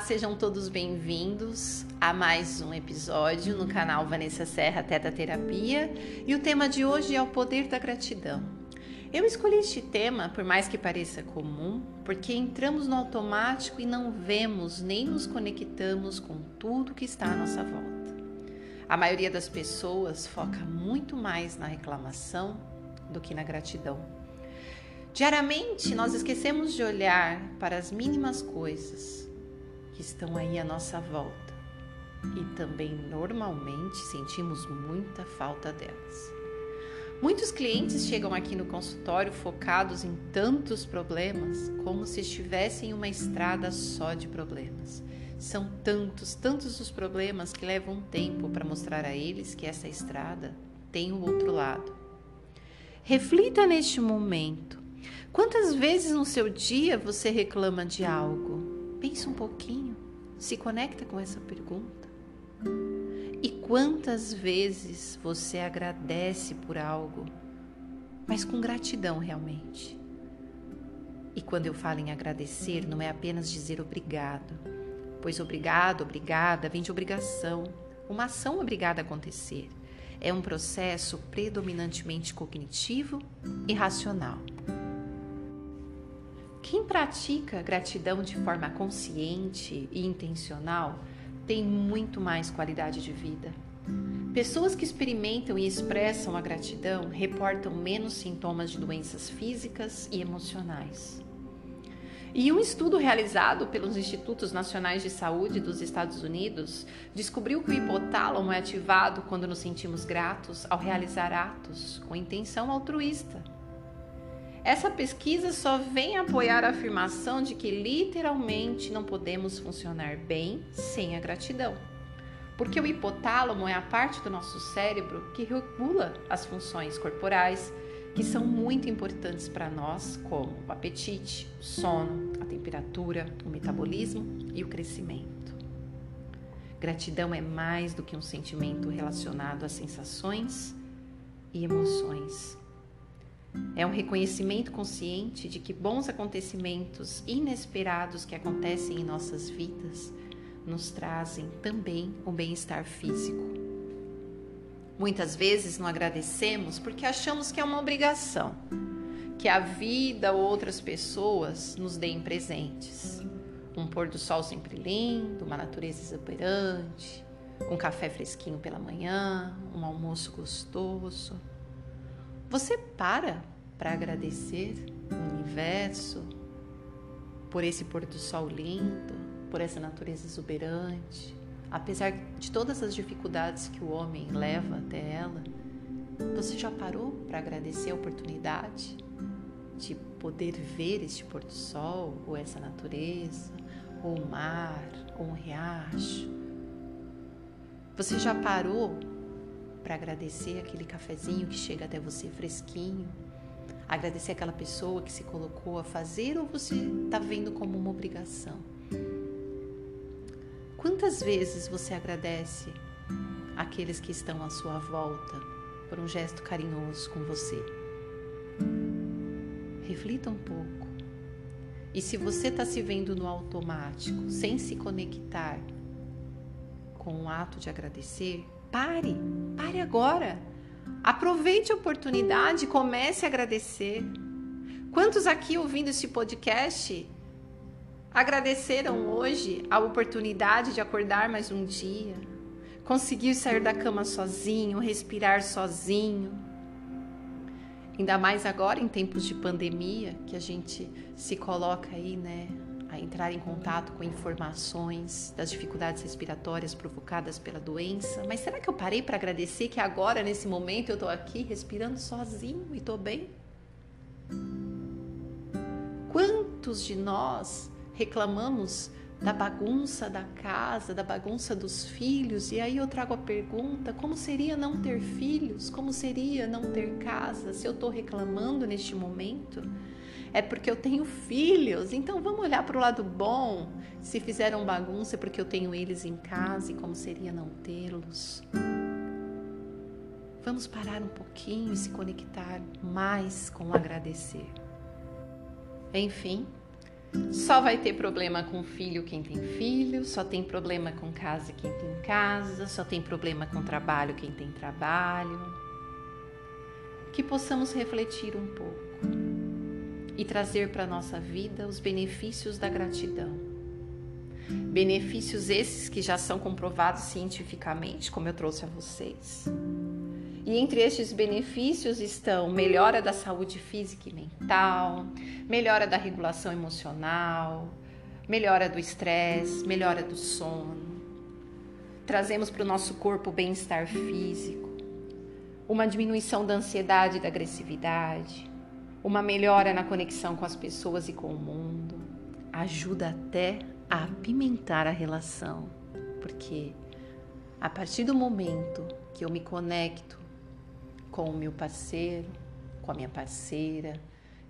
sejam todos bem-vindos a mais um episódio no canal Vanessa Serra Teta Terapia e o tema de hoje é o poder da gratidão. Eu escolhi este tema, por mais que pareça comum, porque entramos no automático e não vemos nem nos conectamos com tudo que está à nossa volta. A maioria das pessoas foca muito mais na reclamação do que na gratidão. Diariamente, nós esquecemos de olhar para as mínimas coisas que estão aí à nossa volta e também normalmente sentimos muita falta delas. Muitos clientes chegam aqui no consultório focados em tantos problemas como se estivessem em uma estrada só de problemas. São tantos, tantos os problemas que levam tempo para mostrar a eles que essa estrada tem o outro lado. Reflita neste momento Quantas vezes no seu dia você reclama de algo? Pensa um pouquinho, se conecta com essa pergunta. E quantas vezes você agradece por algo, mas com gratidão realmente? E quando eu falo em agradecer, não é apenas dizer obrigado, pois obrigado, obrigada vem de obrigação, uma ação obrigada a acontecer. É um processo predominantemente cognitivo e racional. Quem pratica gratidão de forma consciente e intencional tem muito mais qualidade de vida. Pessoas que experimentam e expressam a gratidão reportam menos sintomas de doenças físicas e emocionais. E um estudo realizado pelos Institutos Nacionais de Saúde dos Estados Unidos descobriu que o hipotálamo é ativado quando nos sentimos gratos ao realizar atos com intenção altruísta essa pesquisa só vem apoiar a afirmação de que literalmente não podemos funcionar bem sem a gratidão. Porque o hipotálamo é a parte do nosso cérebro que regula as funções corporais que são muito importantes para nós, como o apetite, o sono, a temperatura, o metabolismo e o crescimento. Gratidão é mais do que um sentimento relacionado a sensações e emoções. É um reconhecimento consciente de que bons acontecimentos inesperados que acontecem em nossas vidas nos trazem também o bem-estar físico. Muitas vezes não agradecemos porque achamos que é uma obrigação, que a vida ou outras pessoas nos deem presentes. Um pôr do sol sempre lindo, uma natureza exuberante, um café fresquinho pela manhã, um almoço gostoso. Você para para agradecer o universo por esse pôr do sol lindo, por essa natureza exuberante, apesar de todas as dificuldades que o homem leva até ela. Você já parou para agradecer a oportunidade de poder ver este pôr do sol, ou essa natureza, ou o mar, ou um riacho? Você já parou para agradecer aquele cafezinho que chega até você fresquinho, agradecer aquela pessoa que se colocou a fazer ou você está vendo como uma obrigação? Quantas vezes você agradece aqueles que estão à sua volta por um gesto carinhoso com você? Reflita um pouco. E se você está se vendo no automático, sem se conectar com o ato de agradecer, Pare, pare agora. Aproveite a oportunidade, comece a agradecer. Quantos aqui ouvindo este podcast agradeceram hoje a oportunidade de acordar mais um dia, conseguir sair da cama sozinho, respirar sozinho? Ainda mais agora em tempos de pandemia, que a gente se coloca aí, né, a entrar em contato com informações das dificuldades respiratórias provocadas pela doença. Mas será que eu parei para agradecer que agora, nesse momento, eu estou aqui respirando sozinho e estou bem? Quantos de nós reclamamos da bagunça da casa, da bagunça dos filhos? E aí eu trago a pergunta: como seria não ter filhos? Como seria não ter casa? Se eu estou reclamando neste momento? É porque eu tenho filhos, então vamos olhar para o lado bom. Se fizeram bagunça é porque eu tenho eles em casa e como seria não tê-los. Vamos parar um pouquinho e se conectar mais com o agradecer. Enfim, Só vai ter problema com filho quem tem filho, só tem problema com casa quem tem casa, só tem problema com trabalho quem tem trabalho. Que possamos refletir um pouco e trazer para a nossa vida os benefícios da gratidão. Benefícios esses que já são comprovados cientificamente, como eu trouxe a vocês. E entre estes benefícios estão melhora da saúde física e mental, melhora da regulação emocional, melhora do estresse, melhora do sono. Trazemos para o nosso corpo bem-estar físico, uma diminuição da ansiedade e da agressividade, uma melhora na conexão com as pessoas e com o mundo, ajuda até a apimentar a relação, porque a partir do momento que eu me conecto com o meu parceiro, com a minha parceira,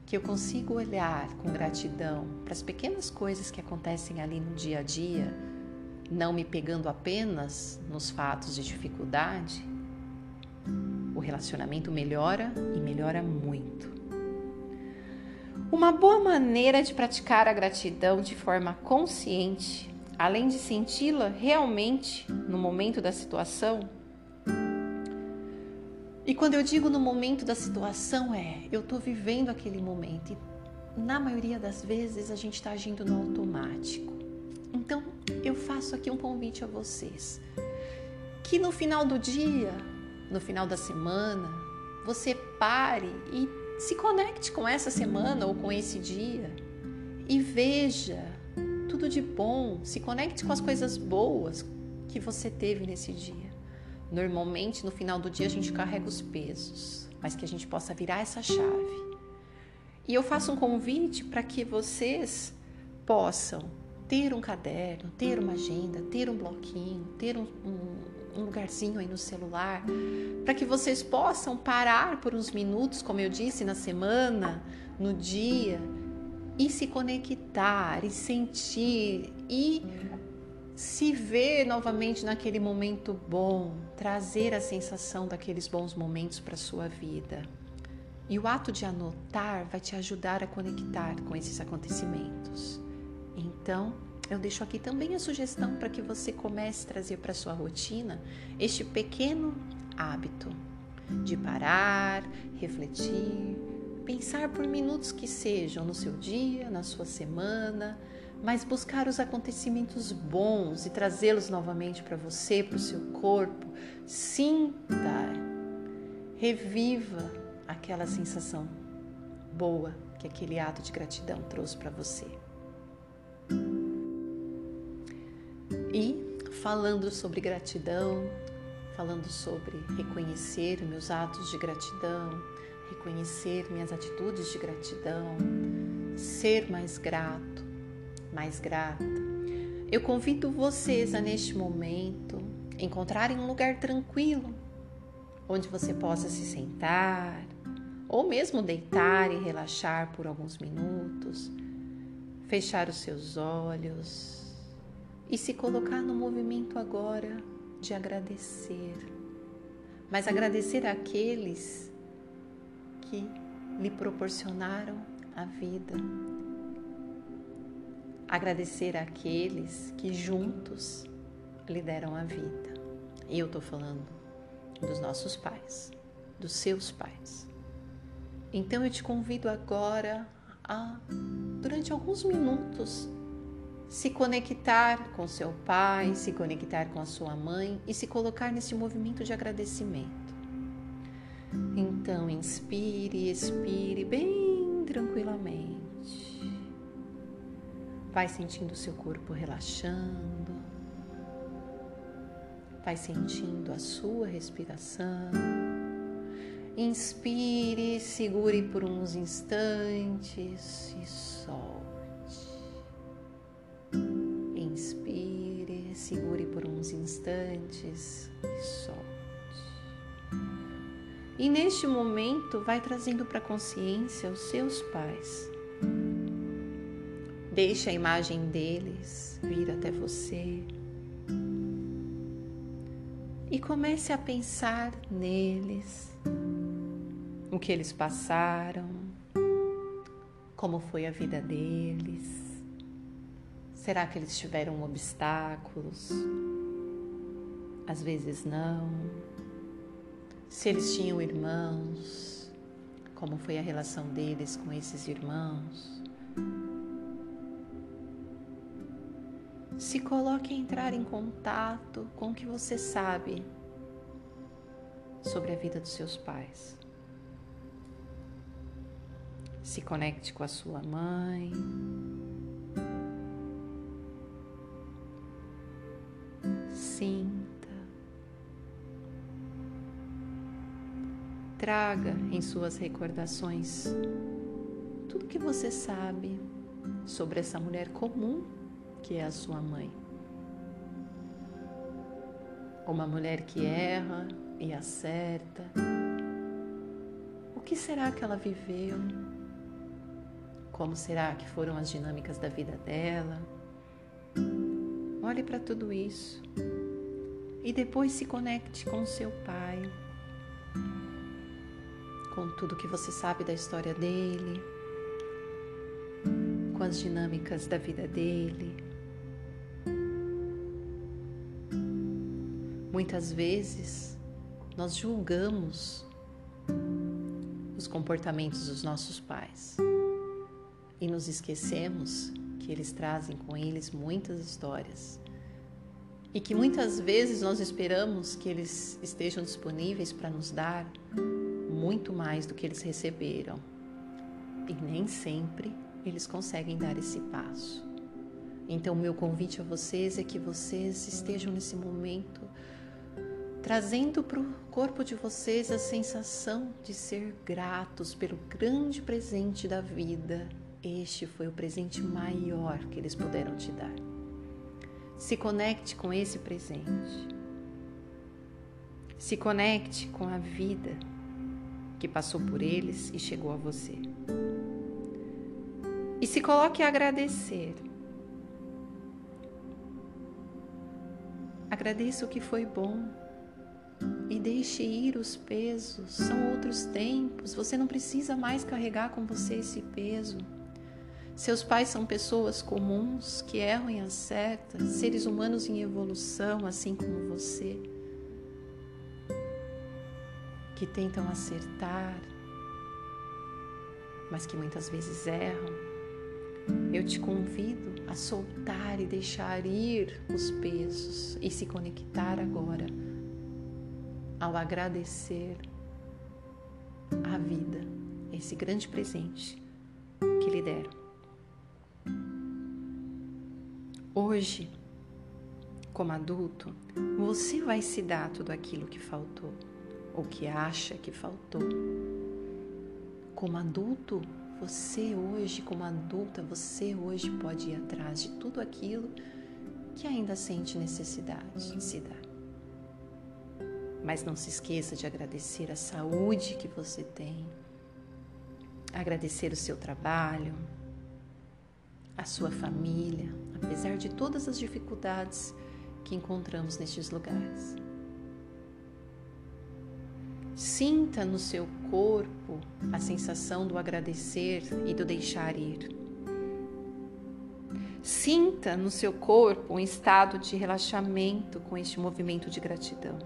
que eu consigo olhar com gratidão para as pequenas coisas que acontecem ali no dia a dia, não me pegando apenas nos fatos de dificuldade, o relacionamento melhora e melhora muito. Uma boa maneira de praticar a gratidão de forma consciente, além de senti-la realmente no momento da situação. E quando eu digo no momento da situação, é eu estou vivendo aquele momento e na maioria das vezes a gente está agindo no automático. Então eu faço aqui um convite a vocês que no final do dia, no final da semana, você pare e se conecte com essa semana ou com esse dia e veja tudo de bom. Se conecte com as coisas boas que você teve nesse dia. Normalmente, no final do dia, a gente carrega os pesos, mas que a gente possa virar essa chave. E eu faço um convite para que vocês possam ter um caderno, ter uma agenda, ter um bloquinho, ter um, um, um lugarzinho aí no celular, para que vocês possam parar por uns minutos, como eu disse, na semana, no dia, e se conectar, e sentir, e se ver novamente naquele momento bom, trazer a sensação daqueles bons momentos para sua vida. E o ato de anotar vai te ajudar a conectar com esses acontecimentos. Então, eu deixo aqui também a sugestão para que você comece a trazer para sua rotina este pequeno hábito de parar, refletir, pensar por minutos que sejam no seu dia, na sua semana, mas buscar os acontecimentos bons e trazê-los novamente para você, para o seu corpo. Sinta, reviva aquela sensação boa que aquele ato de gratidão trouxe para você. E falando sobre gratidão, falando sobre reconhecer meus atos de gratidão, reconhecer minhas atitudes de gratidão, ser mais grato, mais grata. Eu convido vocês a neste momento encontrarem um lugar tranquilo onde você possa se sentar ou mesmo deitar e relaxar por alguns minutos, fechar os seus olhos e se colocar no movimento agora de agradecer. Mas agradecer àqueles que lhe proporcionaram a vida. Agradecer àqueles que juntos lhe deram a vida. E eu estou falando dos nossos pais, dos seus pais. Então eu te convido agora a, durante alguns minutos, se conectar com seu pai, se conectar com a sua mãe e se colocar nesse movimento de agradecimento. Então, inspire, expire bem tranquilamente. Vai sentindo seu corpo relaxando. Vai sentindo a sua respiração. Inspire, segure por uns instantes e solte. Por uns instantes e solte. E neste momento, vai trazendo para a consciência os seus pais. Deixe a imagem deles vir até você. E comece a pensar neles, o que eles passaram, como foi a vida deles Será que eles tiveram obstáculos? Às vezes não. Se eles tinham irmãos, como foi a relação deles com esses irmãos? Se coloque a entrar em contato com o que você sabe sobre a vida dos seus pais. Se conecte com a sua mãe. Traga em suas recordações tudo que você sabe sobre essa mulher comum que é a sua mãe. Uma mulher que erra e acerta. O que será que ela viveu? Como será que foram as dinâmicas da vida dela? Olhe para tudo isso e depois se conecte com seu pai, com tudo que você sabe da história dele, com as dinâmicas da vida dele. Muitas vezes nós julgamos os comportamentos dos nossos pais e nos esquecemos que eles trazem com eles muitas histórias e que muitas vezes nós esperamos que eles estejam disponíveis para nos dar muito mais do que eles receberam e nem sempre eles conseguem dar esse passo. Então, meu convite a vocês é que vocês estejam nesse momento trazendo para o corpo de vocês a sensação de ser gratos pelo grande presente da vida este foi o presente maior que eles puderam te dar. Se conecte com esse presente. Se conecte com a vida que passou por eles e chegou a você. E se coloque a agradecer. Agradeça o que foi bom e deixe ir os pesos. São outros tempos. Você não precisa mais carregar com você esse peso. Seus pais são pessoas comuns que erram e acertam, seres humanos em evolução, assim como você, que tentam acertar, mas que muitas vezes erram. Eu te convido a soltar e deixar ir os pesos e se conectar agora ao agradecer a vida, esse grande presente que lhe deram. Hoje, como adulto, você vai se dar tudo aquilo que faltou ou que acha que faltou. Como adulto, você hoje, como adulta, você hoje pode ir atrás de tudo aquilo que ainda sente necessidade de se dar. Mas não se esqueça de agradecer a saúde que você tem, agradecer o seu trabalho, a sua família, apesar de todas as dificuldades que encontramos nestes lugares. Sinta no seu corpo a sensação do agradecer e do deixar ir. Sinta no seu corpo um estado de relaxamento com este movimento de gratidão.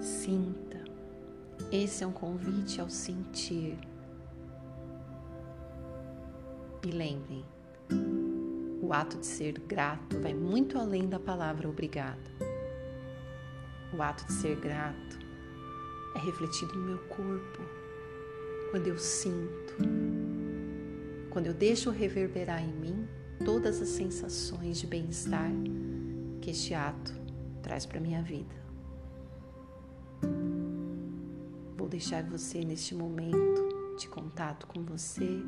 Sinta. Esse é um convite ao sentir. E lembrem, o ato de ser grato vai muito além da palavra obrigado. O ato de ser grato é refletido no meu corpo, quando eu sinto, quando eu deixo reverberar em mim todas as sensações de bem-estar que este ato traz para minha vida. Vou deixar você neste momento de contato com você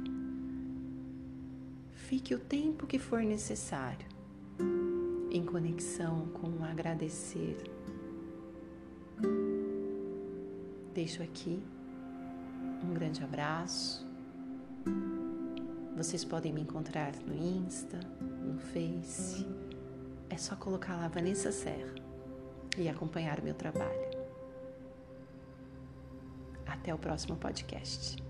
Fique o tempo que for necessário em conexão com o agradecer. Deixo aqui um grande abraço. Vocês podem me encontrar no Insta, no Face. É só colocar lá Vanessa Serra e acompanhar o meu trabalho. Até o próximo podcast.